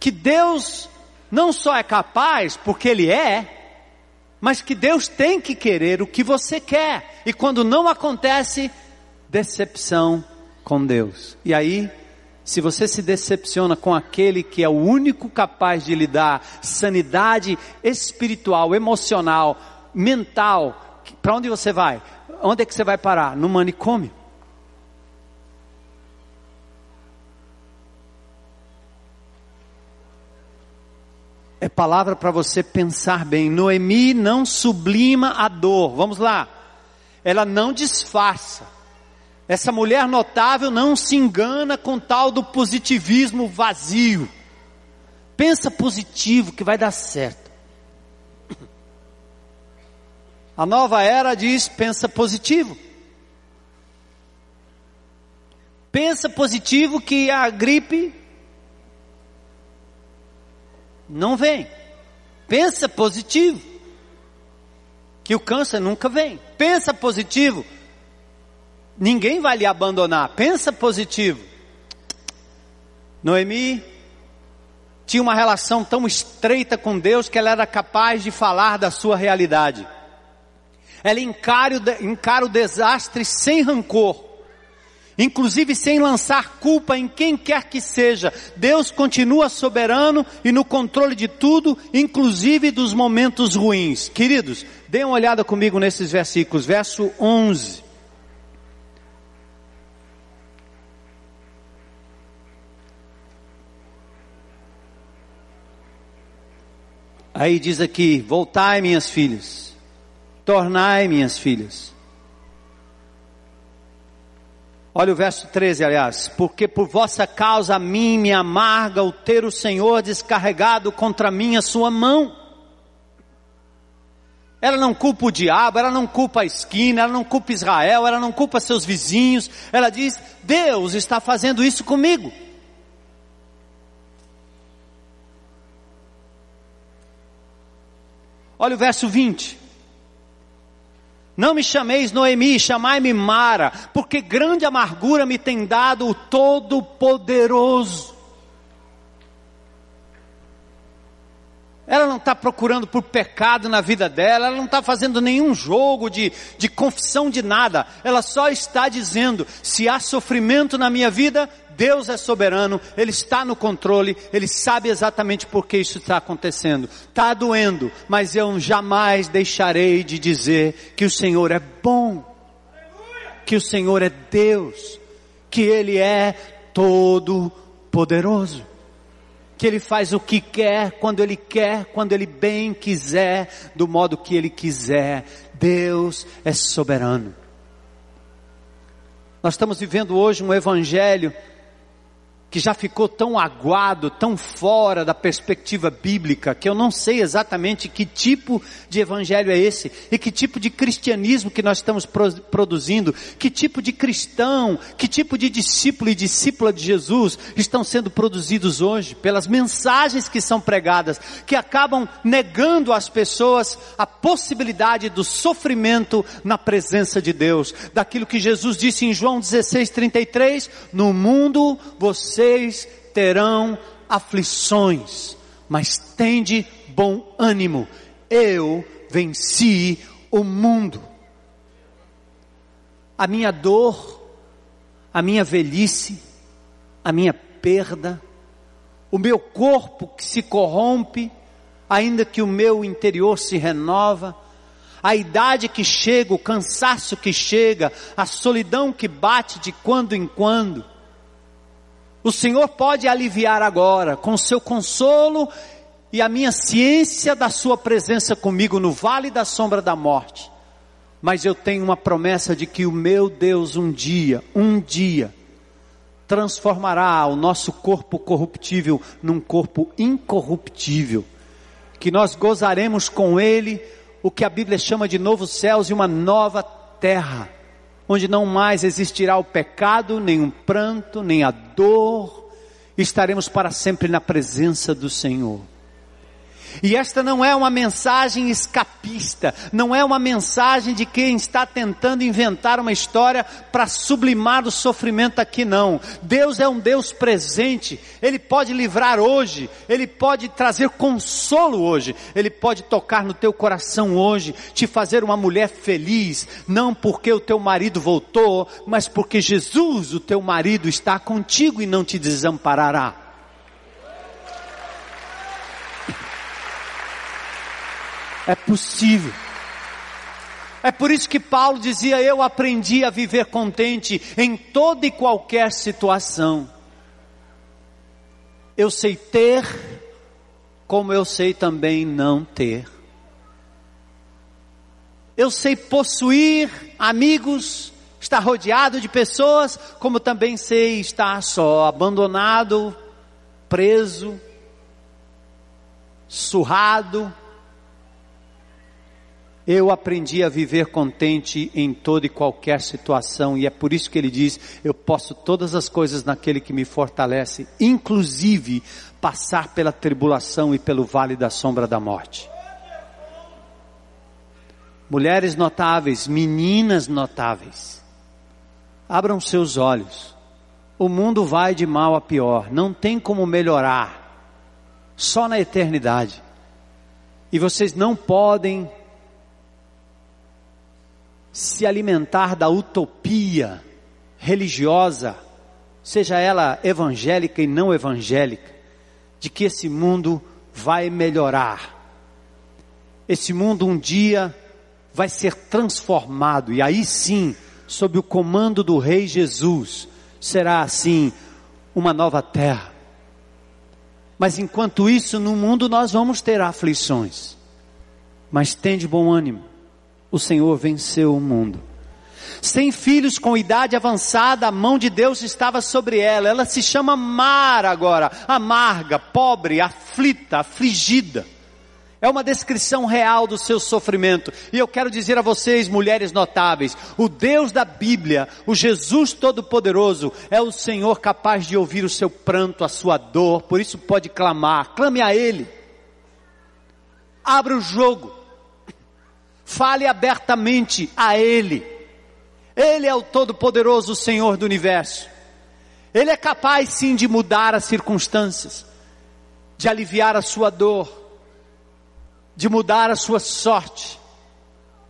que Deus não só é capaz, porque Ele é, mas que Deus tem que querer o que você quer. E quando não acontece, decepção com Deus. E aí, se você se decepciona com aquele que é o único capaz de lhe dar sanidade espiritual, emocional, mental, para onde você vai? Onde é que você vai parar? No manicômio. É palavra para você pensar bem. Noemi não sublima a dor. Vamos lá. Ela não disfarça. Essa mulher notável não se engana com tal do positivismo vazio. Pensa positivo que vai dar certo. A nova era diz: pensa positivo. Pensa positivo que a gripe não vem. Pensa positivo que o câncer nunca vem. Pensa positivo. Ninguém vai lhe abandonar. Pensa positivo. Noemi tinha uma relação tão estreita com Deus que ela era capaz de falar da sua realidade. Ela encara o, encara o desastre sem rancor, inclusive sem lançar culpa em quem quer que seja. Deus continua soberano e no controle de tudo, inclusive dos momentos ruins. Queridos, dê uma olhada comigo nesses versículos, verso 11. Aí diz aqui: Voltai, minhas filhas, tornai, minhas filhas. Olha o verso 13, aliás. Porque por vossa causa a mim me amarga o ter o Senhor descarregado contra mim a sua mão. Ela não culpa o diabo, ela não culpa a esquina, ela não culpa Israel, ela não culpa seus vizinhos. Ela diz: Deus está fazendo isso comigo. Olha o verso 20. Não me chameis Noemi, chamai-me Mara, porque grande amargura me tem dado o Todo-Poderoso. Ela não está procurando por pecado na vida dela, ela não está fazendo nenhum jogo de, de confissão de nada, ela só está dizendo: se há sofrimento na minha vida, Deus é soberano, Ele está no controle, Ele sabe exatamente por que isso está acontecendo. Está doendo, mas eu jamais deixarei de dizer que o Senhor é bom, que o Senhor é Deus, que Ele é todo poderoso que Ele faz o que quer, quando Ele quer, quando Ele bem quiser, do modo que Ele quiser. Deus é soberano. Nós estamos vivendo hoje um Evangelho que já ficou tão aguado, tão fora da perspectiva bíblica, que eu não sei exatamente que tipo de evangelho é esse e que tipo de cristianismo que nós estamos produzindo, que tipo de cristão, que tipo de discípulo e discípula de Jesus estão sendo produzidos hoje pelas mensagens que são pregadas, que acabam negando às pessoas a possibilidade do sofrimento na presença de Deus, daquilo que Jesus disse em João 16:33, no mundo você vocês terão aflições, mas tende bom ânimo. Eu venci o mundo. A minha dor, a minha velhice, a minha perda, o meu corpo que se corrompe, ainda que o meu interior se renova, a idade que chega, o cansaço que chega, a solidão que bate de quando em quando, o Senhor pode aliviar agora com seu consolo e a minha ciência da sua presença comigo no vale da sombra da morte. Mas eu tenho uma promessa de que o meu Deus um dia, um dia, transformará o nosso corpo corruptível num corpo incorruptível, que nós gozaremos com ele o que a Bíblia chama de novos céus e uma nova terra onde não mais existirá o pecado, nem o pranto, nem a dor, estaremos para sempre na presença do Senhor. E esta não é uma mensagem escapista, não é uma mensagem de quem está tentando inventar uma história para sublimar o sofrimento aqui, não. Deus é um Deus presente, Ele pode livrar hoje, Ele pode trazer consolo hoje, Ele pode tocar no teu coração hoje, te fazer uma mulher feliz, não porque o teu marido voltou, mas porque Jesus, o teu marido, está contigo e não te desamparará. É possível. É por isso que Paulo dizia: Eu aprendi a viver contente em toda e qualquer situação. Eu sei ter, como eu sei também não ter. Eu sei possuir amigos, estar rodeado de pessoas, como também sei estar só, abandonado, preso, surrado, eu aprendi a viver contente em toda e qualquer situação, e é por isso que ele diz: Eu posso todas as coisas naquele que me fortalece, inclusive passar pela tribulação e pelo vale da sombra da morte. Mulheres notáveis, meninas notáveis, abram seus olhos. O mundo vai de mal a pior, não tem como melhorar, só na eternidade. E vocês não podem se alimentar da utopia religiosa, seja ela evangélica e não evangélica, de que esse mundo vai melhorar. Esse mundo um dia vai ser transformado e aí sim, sob o comando do Rei Jesus, será assim uma nova terra. Mas enquanto isso, no mundo nós vamos ter aflições. Mas tem de bom ânimo o Senhor venceu o mundo. Sem filhos com idade avançada, a mão de Deus estava sobre ela. Ela se chama Mar agora, amarga, pobre, aflita, afligida. É uma descrição real do seu sofrimento. E eu quero dizer a vocês, mulheres notáveis, o Deus da Bíblia, o Jesus Todo-Poderoso, é o Senhor capaz de ouvir o seu pranto, a sua dor, por isso pode clamar, clame a Ele. Abra o jogo. Fale abertamente a Ele. Ele é o Todo-Poderoso Senhor do universo. Ele é capaz sim de mudar as circunstâncias, de aliviar a sua dor, de mudar a sua sorte.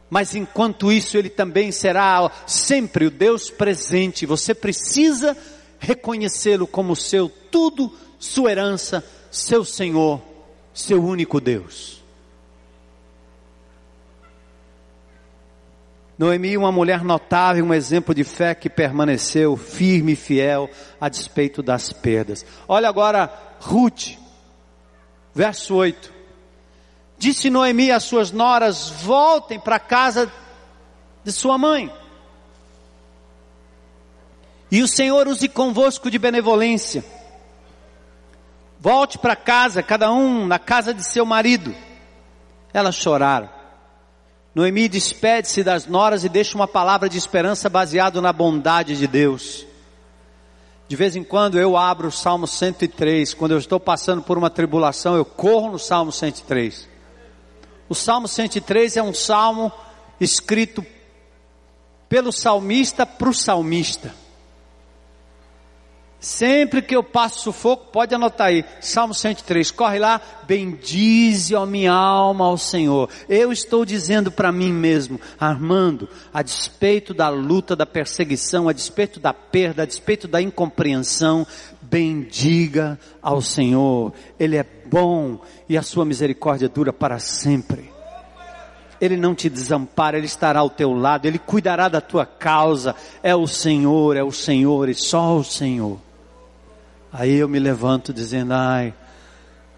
Mas enquanto isso, Ele também será sempre o Deus presente. Você precisa reconhecê-lo como seu tudo, sua herança, seu Senhor, seu único Deus. Noemi, uma mulher notável, um exemplo de fé que permaneceu firme e fiel a despeito das perdas. Olha agora Ruth, verso 8. Disse Noemi às suas noras: voltem para a casa de sua mãe. E o Senhor use convosco de benevolência. Volte para casa, cada um na casa de seu marido. Elas choraram. Noemi despede-se das noras e deixa uma palavra de esperança baseado na bondade de Deus. De vez em quando eu abro o Salmo 103, quando eu estou passando por uma tribulação, eu corro no Salmo 103. O Salmo 103 é um salmo escrito pelo salmista para o salmista. Sempre que eu passo sufoco, pode anotar aí, Salmo 103, corre lá, bendize a minha alma ao Senhor. Eu estou dizendo para mim mesmo, Armando, a despeito da luta, da perseguição, a despeito da perda, a despeito da incompreensão, bendiga ao Senhor. Ele é bom e a sua misericórdia dura para sempre. Ele não te desampara, Ele estará ao teu lado, Ele cuidará da tua causa. É o Senhor, é o Senhor e só o Senhor. Aí eu me levanto dizendo: ai,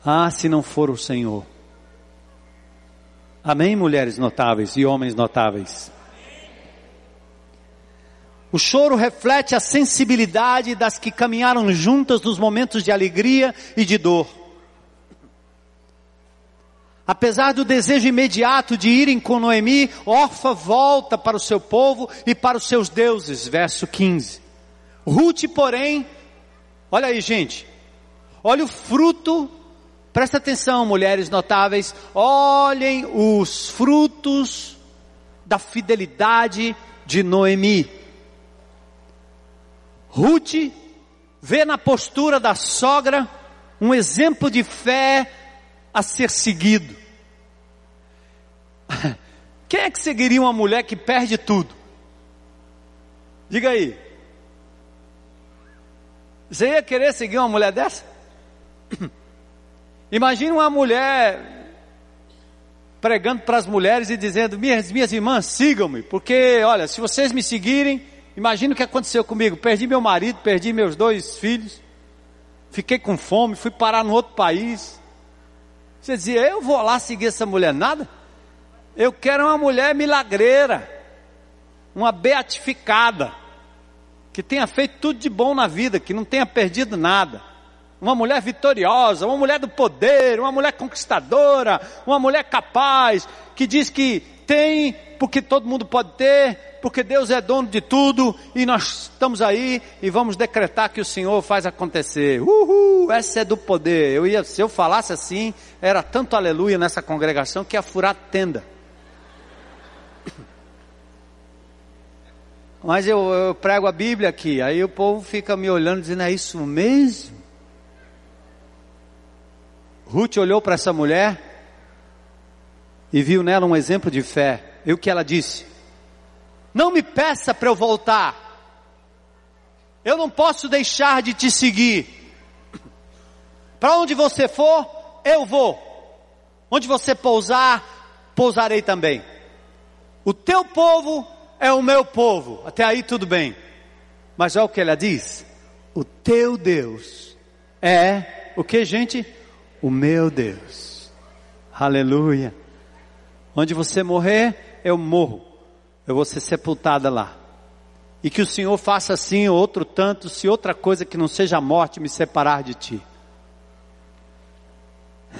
ah, se não for o Senhor. Amém, mulheres notáveis e homens notáveis. O choro reflete a sensibilidade das que caminharam juntas nos momentos de alegria e de dor. Apesar do desejo imediato de irem com Noemi, Orfa volta para o seu povo e para os seus deuses, verso 15. Ruth, porém, Olha aí, gente. Olha o fruto. Presta atenção, mulheres notáveis. Olhem os frutos da fidelidade de Noemi. Ruth vê na postura da sogra um exemplo de fé a ser seguido. Quem é que seguiria uma mulher que perde tudo? Diga aí. Você ia querer seguir uma mulher dessa? Imagina uma mulher pregando para as mulheres e dizendo: minhas, minhas irmãs, sigam-me, porque, olha, se vocês me seguirem, imagina o que aconteceu comigo: perdi meu marido, perdi meus dois filhos, fiquei com fome, fui parar no outro país. Você dizia: eu vou lá seguir essa mulher? Nada. Eu quero uma mulher milagreira, uma beatificada que tenha feito tudo de bom na vida, que não tenha perdido nada. uma mulher vitoriosa, uma mulher do poder, uma mulher conquistadora, uma mulher capaz, que diz que tem porque todo mundo pode ter, porque Deus é dono de tudo e nós estamos aí e vamos decretar que o Senhor faz acontecer. Uhul, essa é do poder. Eu ia, se eu falasse assim, era tanto aleluia nessa congregação que ia furar tenda. Mas eu, eu prego a Bíblia aqui, aí o povo fica me olhando dizendo: é isso mesmo? Ruth olhou para essa mulher e viu nela um exemplo de fé. E o que ela disse? Não me peça para eu voltar. Eu não posso deixar de te seguir. Para onde você for, eu vou. Onde você pousar, pousarei também. O teu povo é o meu povo. Até aí tudo bem. Mas olha o que ela diz: O teu Deus é o que, gente? o meu Deus. Aleluia. Onde você morrer, eu morro. Eu vou ser sepultada lá. E que o Senhor faça assim, outro tanto, se outra coisa que não seja a morte me separar de ti.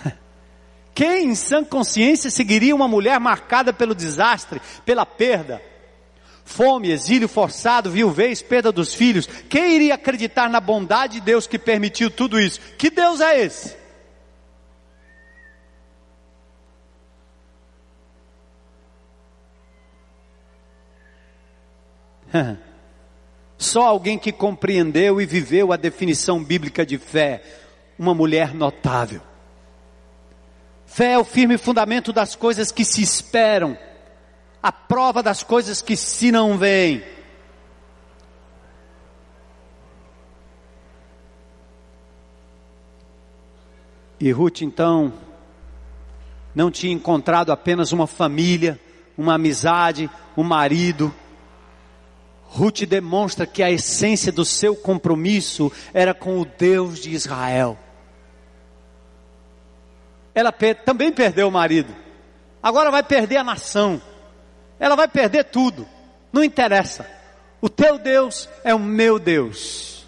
Quem em sã consciência seguiria uma mulher marcada pelo desastre, pela perda? Fome, exílio forçado, viuvez, perda dos filhos. Quem iria acreditar na bondade de Deus que permitiu tudo isso? Que Deus é esse? Só alguém que compreendeu e viveu a definição bíblica de fé, uma mulher notável. Fé é o firme fundamento das coisas que se esperam, a prova das coisas que se não veem. E Ruth então não tinha encontrado apenas uma família, uma amizade, um marido, Ruth demonstra que a essência do seu compromisso era com o Deus de Israel. Ela também perdeu o marido. Agora vai perder a nação. Ela vai perder tudo. Não interessa. O teu Deus é o meu Deus.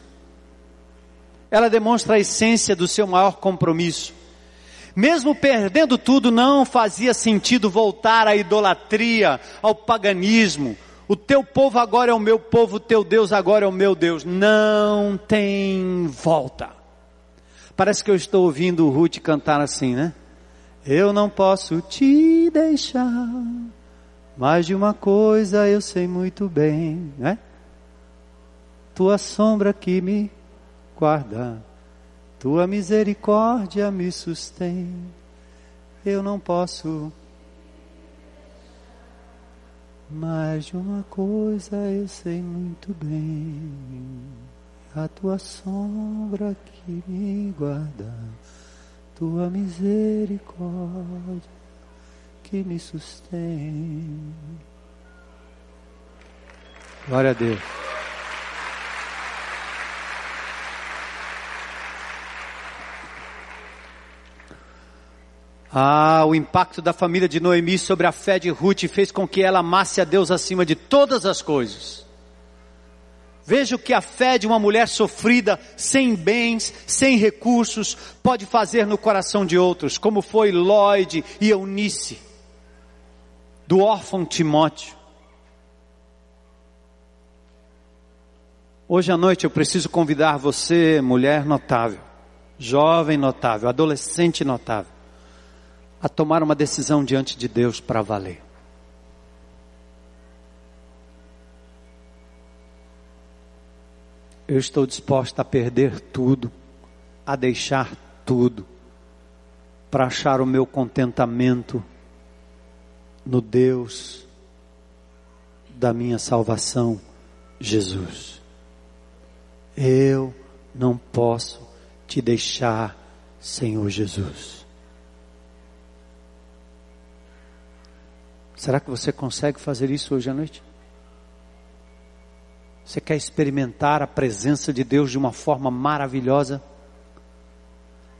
Ela demonstra a essência do seu maior compromisso. Mesmo perdendo tudo, não fazia sentido voltar à idolatria, ao paganismo, o teu povo agora é o meu povo, o teu Deus agora é o meu Deus. Não tem volta. Parece que eu estou ouvindo o Ruth cantar assim, né? Eu não posso te deixar, mais de uma coisa eu sei muito bem, né? Tua sombra que me guarda, tua misericórdia me sustém. Eu não posso mas de uma coisa eu sei muito bem, a tua sombra que me guarda, tua misericórdia que me sustém. Glória a Deus. Ah, o impacto da família de Noemi sobre a fé de Ruth fez com que ela amasse a Deus acima de todas as coisas. Veja o que a fé de uma mulher sofrida, sem bens, sem recursos, pode fazer no coração de outros, como foi Lloyd e Eunice, do órfão Timóteo. Hoje à noite eu preciso convidar você, mulher notável, jovem notável, adolescente notável, a tomar uma decisão diante de Deus para valer. Eu estou disposta a perder tudo, a deixar tudo, para achar o meu contentamento no Deus da minha salvação, Jesus. Eu não posso te deixar, Senhor Jesus. Será que você consegue fazer isso hoje à noite? Você quer experimentar a presença de Deus de uma forma maravilhosa?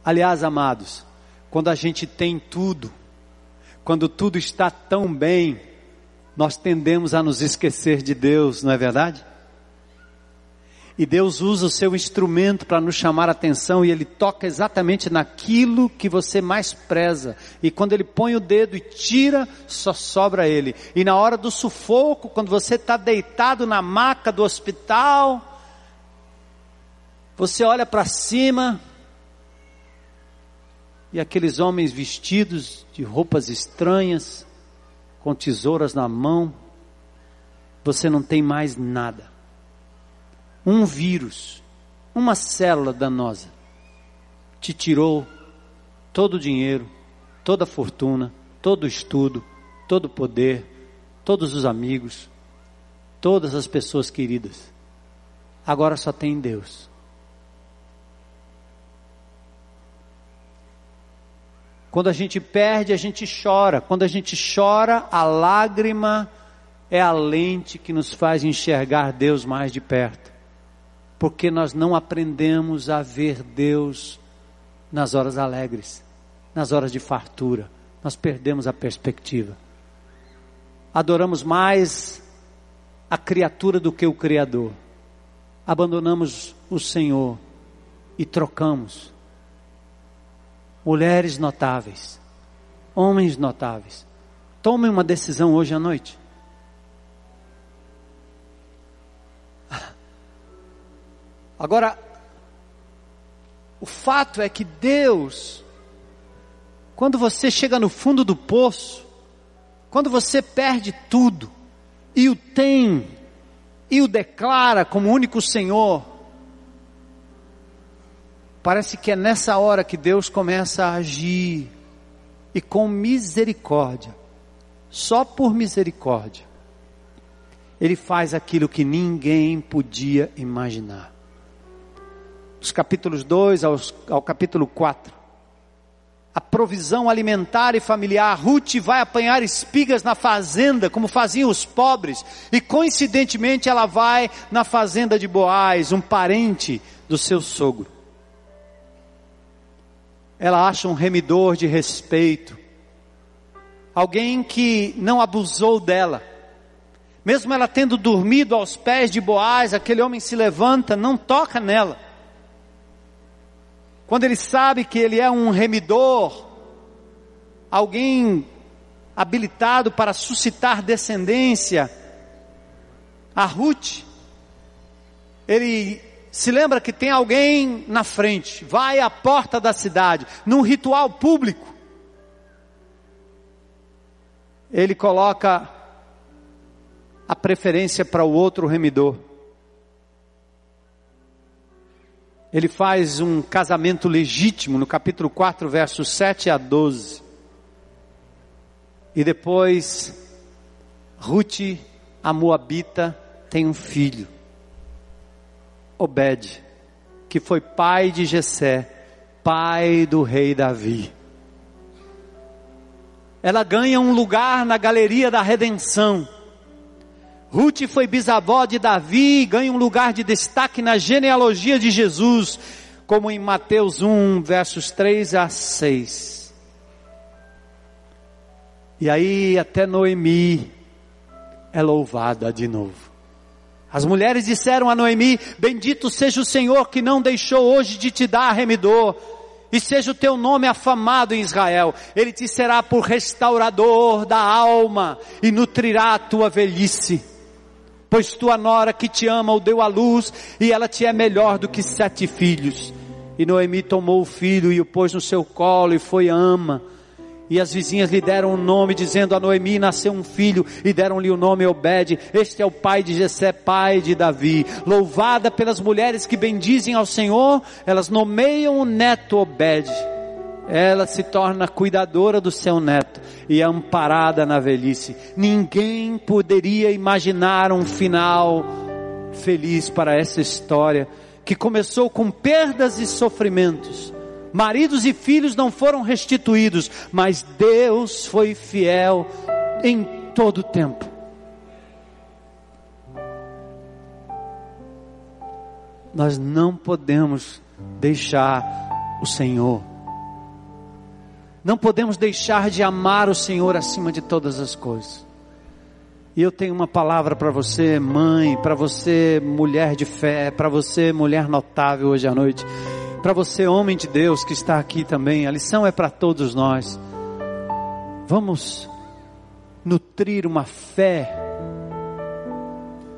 Aliás, amados, quando a gente tem tudo, quando tudo está tão bem, nós tendemos a nos esquecer de Deus, não é verdade? E Deus usa o seu instrumento para nos chamar a atenção e Ele toca exatamente naquilo que você mais preza. E quando Ele põe o dedo e tira, só sobra Ele. E na hora do sufoco, quando você está deitado na maca do hospital, você olha para cima e aqueles homens vestidos de roupas estranhas, com tesouras na mão, você não tem mais nada um vírus, uma célula danosa, te tirou todo o dinheiro, toda a fortuna, todo o estudo, todo o poder, todos os amigos, todas as pessoas queridas. Agora só tem Deus. Quando a gente perde, a gente chora. Quando a gente chora, a lágrima é a lente que nos faz enxergar Deus mais de perto porque nós não aprendemos a ver Deus nas horas alegres, nas horas de fartura. Nós perdemos a perspectiva. Adoramos mais a criatura do que o Criador. Abandonamos o Senhor e trocamos. Mulheres notáveis, homens notáveis. Tomem uma decisão hoje à noite. Agora, o fato é que Deus, quando você chega no fundo do poço, quando você perde tudo e o tem e o declara como único Senhor, parece que é nessa hora que Deus começa a agir e com misericórdia, só por misericórdia, Ele faz aquilo que ninguém podia imaginar dos capítulos 2 ao, ao capítulo 4. A provisão alimentar e familiar. Ruth vai apanhar espigas na fazenda, como faziam os pobres, e coincidentemente ela vai na fazenda de Boaz, um parente do seu sogro. Ela acha um remidor de respeito, alguém que não abusou dela. Mesmo ela tendo dormido aos pés de Boaz, aquele homem se levanta, não toca nela quando ele sabe que ele é um remidor, alguém habilitado para suscitar descendência, a Ruth, ele se lembra que tem alguém na frente, vai à porta da cidade, num ritual público. Ele coloca a preferência para o outro remidor. ele faz um casamento legítimo no capítulo 4, versos 7 a 12. E depois, Ruth, a Moabita, tem um filho, Obed, que foi pai de Jessé, pai do rei Davi. Ela ganha um lugar na galeria da redenção Ruth foi bisavó de Davi e ganha um lugar de destaque na genealogia de Jesus, como em Mateus 1, versos 3 a 6. E aí até Noemi é louvada de novo. As mulheres disseram a Noemi: Bendito seja o Senhor que não deixou hoje de te dar remidor, e seja o teu nome afamado em Israel. Ele te será por restaurador da alma e nutrirá a tua velhice pois tua nora que te ama o deu à luz e ela te é melhor do que sete filhos. E Noemi tomou o filho e o pôs no seu colo e foi ama. E as vizinhas lhe deram um nome, dizendo a Noemi nasceu um filho, e deram-lhe o nome Obed. Este é o pai de Jessé, pai de Davi. Louvada pelas mulheres que bendizem ao Senhor, elas nomeiam o neto Obed ela se torna cuidadora do seu neto e é amparada na velhice. Ninguém poderia imaginar um final feliz para essa história que começou com perdas e sofrimentos. Maridos e filhos não foram restituídos, mas Deus foi fiel em todo o tempo. Nós não podemos deixar o Senhor não podemos deixar de amar o Senhor acima de todas as coisas. E eu tenho uma palavra para você, mãe, para você, mulher de fé, para você, mulher notável hoje à noite, para você, homem de Deus que está aqui também. A lição é para todos nós. Vamos nutrir uma fé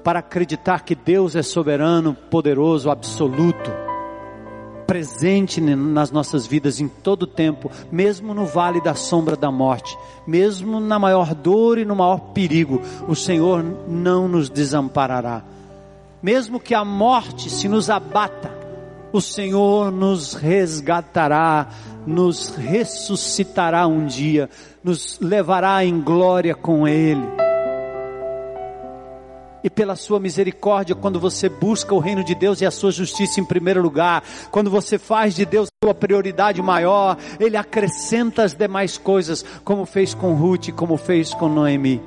para acreditar que Deus é soberano, poderoso, absoluto, presente nas nossas vidas em todo tempo, mesmo no vale da sombra da morte, mesmo na maior dor e no maior perigo, o Senhor não nos desamparará. Mesmo que a morte se nos abata, o Senhor nos resgatará, nos ressuscitará um dia, nos levará em glória com Ele e pela sua misericórdia, quando você busca o reino de Deus e a sua justiça em primeiro lugar, quando você faz de Deus sua prioridade maior, Ele acrescenta as demais coisas, como fez com Ruth, como fez com Noemi.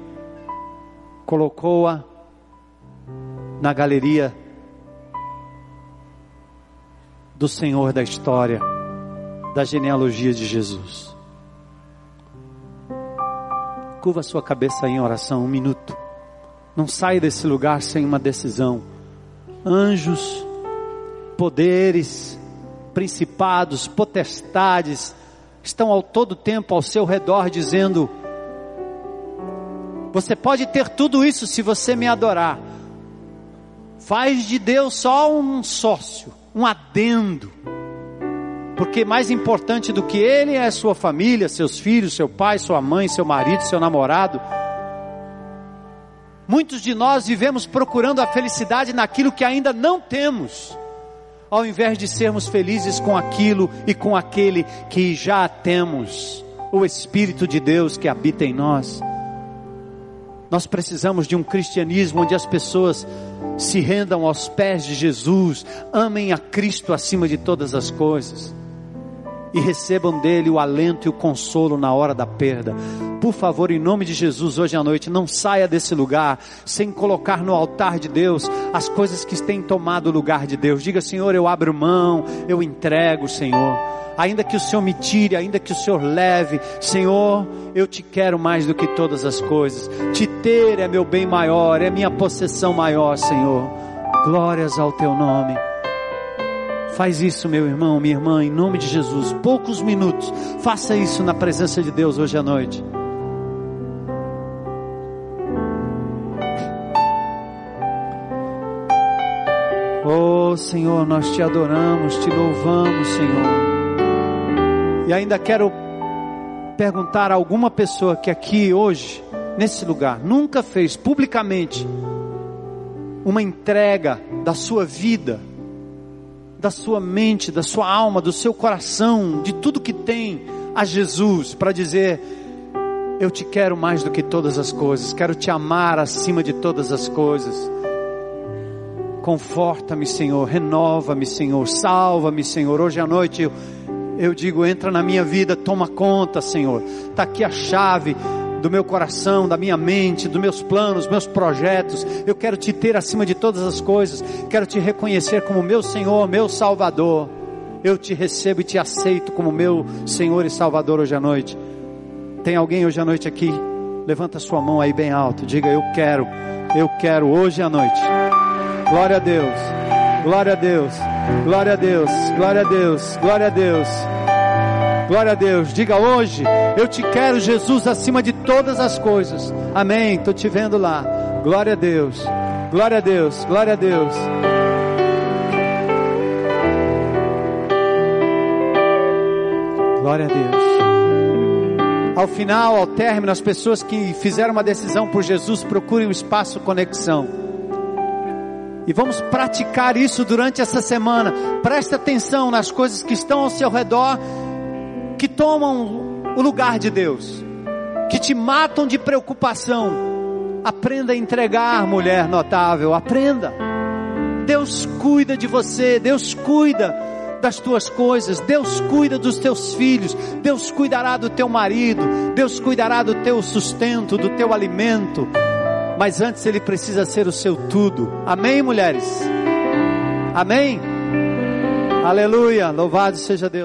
Colocou-a na galeria do Senhor da história, da genealogia de Jesus. Curva sua cabeça em oração um minuto. Não saia desse lugar sem uma decisão. Anjos, poderes, principados, potestades estão ao todo tempo ao seu redor dizendo: Você pode ter tudo isso se você me adorar. Faz de Deus só um sócio, um adendo. Porque mais importante do que ele é sua família, seus filhos, seu pai, sua mãe, seu marido, seu namorado. Muitos de nós vivemos procurando a felicidade naquilo que ainda não temos, ao invés de sermos felizes com aquilo e com aquele que já temos, o Espírito de Deus que habita em nós. Nós precisamos de um cristianismo onde as pessoas se rendam aos pés de Jesus, amem a Cristo acima de todas as coisas e recebam dele o alento e o consolo na hora da perda. Por favor, em nome de Jesus, hoje à noite, não saia desse lugar sem colocar no altar de Deus as coisas que têm tomado o lugar de Deus. Diga, Senhor, eu abro mão, eu entrego, Senhor. Ainda que o Senhor me tire, ainda que o Senhor leve, Senhor, eu te quero mais do que todas as coisas. Te ter é meu bem maior, é minha possessão maior, Senhor. Glórias ao teu nome. Faz isso, meu irmão, minha irmã, em nome de Jesus. Poucos minutos. Faça isso na presença de Deus hoje à noite. Oh Senhor, nós te adoramos, te louvamos, Senhor. E ainda quero perguntar a alguma pessoa que aqui hoje, nesse lugar, nunca fez publicamente uma entrega da sua vida da sua mente, da sua alma, do seu coração, de tudo que tem a Jesus para dizer: Eu te quero mais do que todas as coisas, quero te amar acima de todas as coisas. Conforta-me, Senhor, renova-me, Senhor, salva-me, Senhor. Hoje à noite eu, eu digo: entra na minha vida, toma conta, Senhor. Está aqui a chave do meu coração, da minha mente, dos meus planos, meus projetos. Eu quero te ter acima de todas as coisas. Quero te reconhecer como meu Senhor, meu Salvador. Eu te recebo e te aceito como meu Senhor e Salvador hoje à noite. Tem alguém hoje à noite aqui? Levanta sua mão aí bem alto. Diga: Eu quero, eu quero hoje à noite. Glória a Deus, glória a Deus, glória a Deus, glória a Deus, glória a Deus. Glória a Deus. Diga hoje, eu te quero, Jesus, acima de todas as coisas. Amém. Estou te vendo lá. Glória a Deus. Glória a Deus. Glória a Deus. Glória a Deus. Ao final, ao término, as pessoas que fizeram uma decisão por Jesus procurem o espaço conexão. E vamos praticar isso durante essa semana. Preste atenção nas coisas que estão ao seu redor que tomam o lugar de Deus, que te matam de preocupação. Aprenda a entregar, mulher notável, aprenda. Deus cuida de você, Deus cuida das tuas coisas, Deus cuida dos teus filhos, Deus cuidará do teu marido, Deus cuidará do teu sustento, do teu alimento. Mas antes ele precisa ser o seu tudo. Amém, mulheres? Amém? Aleluia. Louvado seja Deus.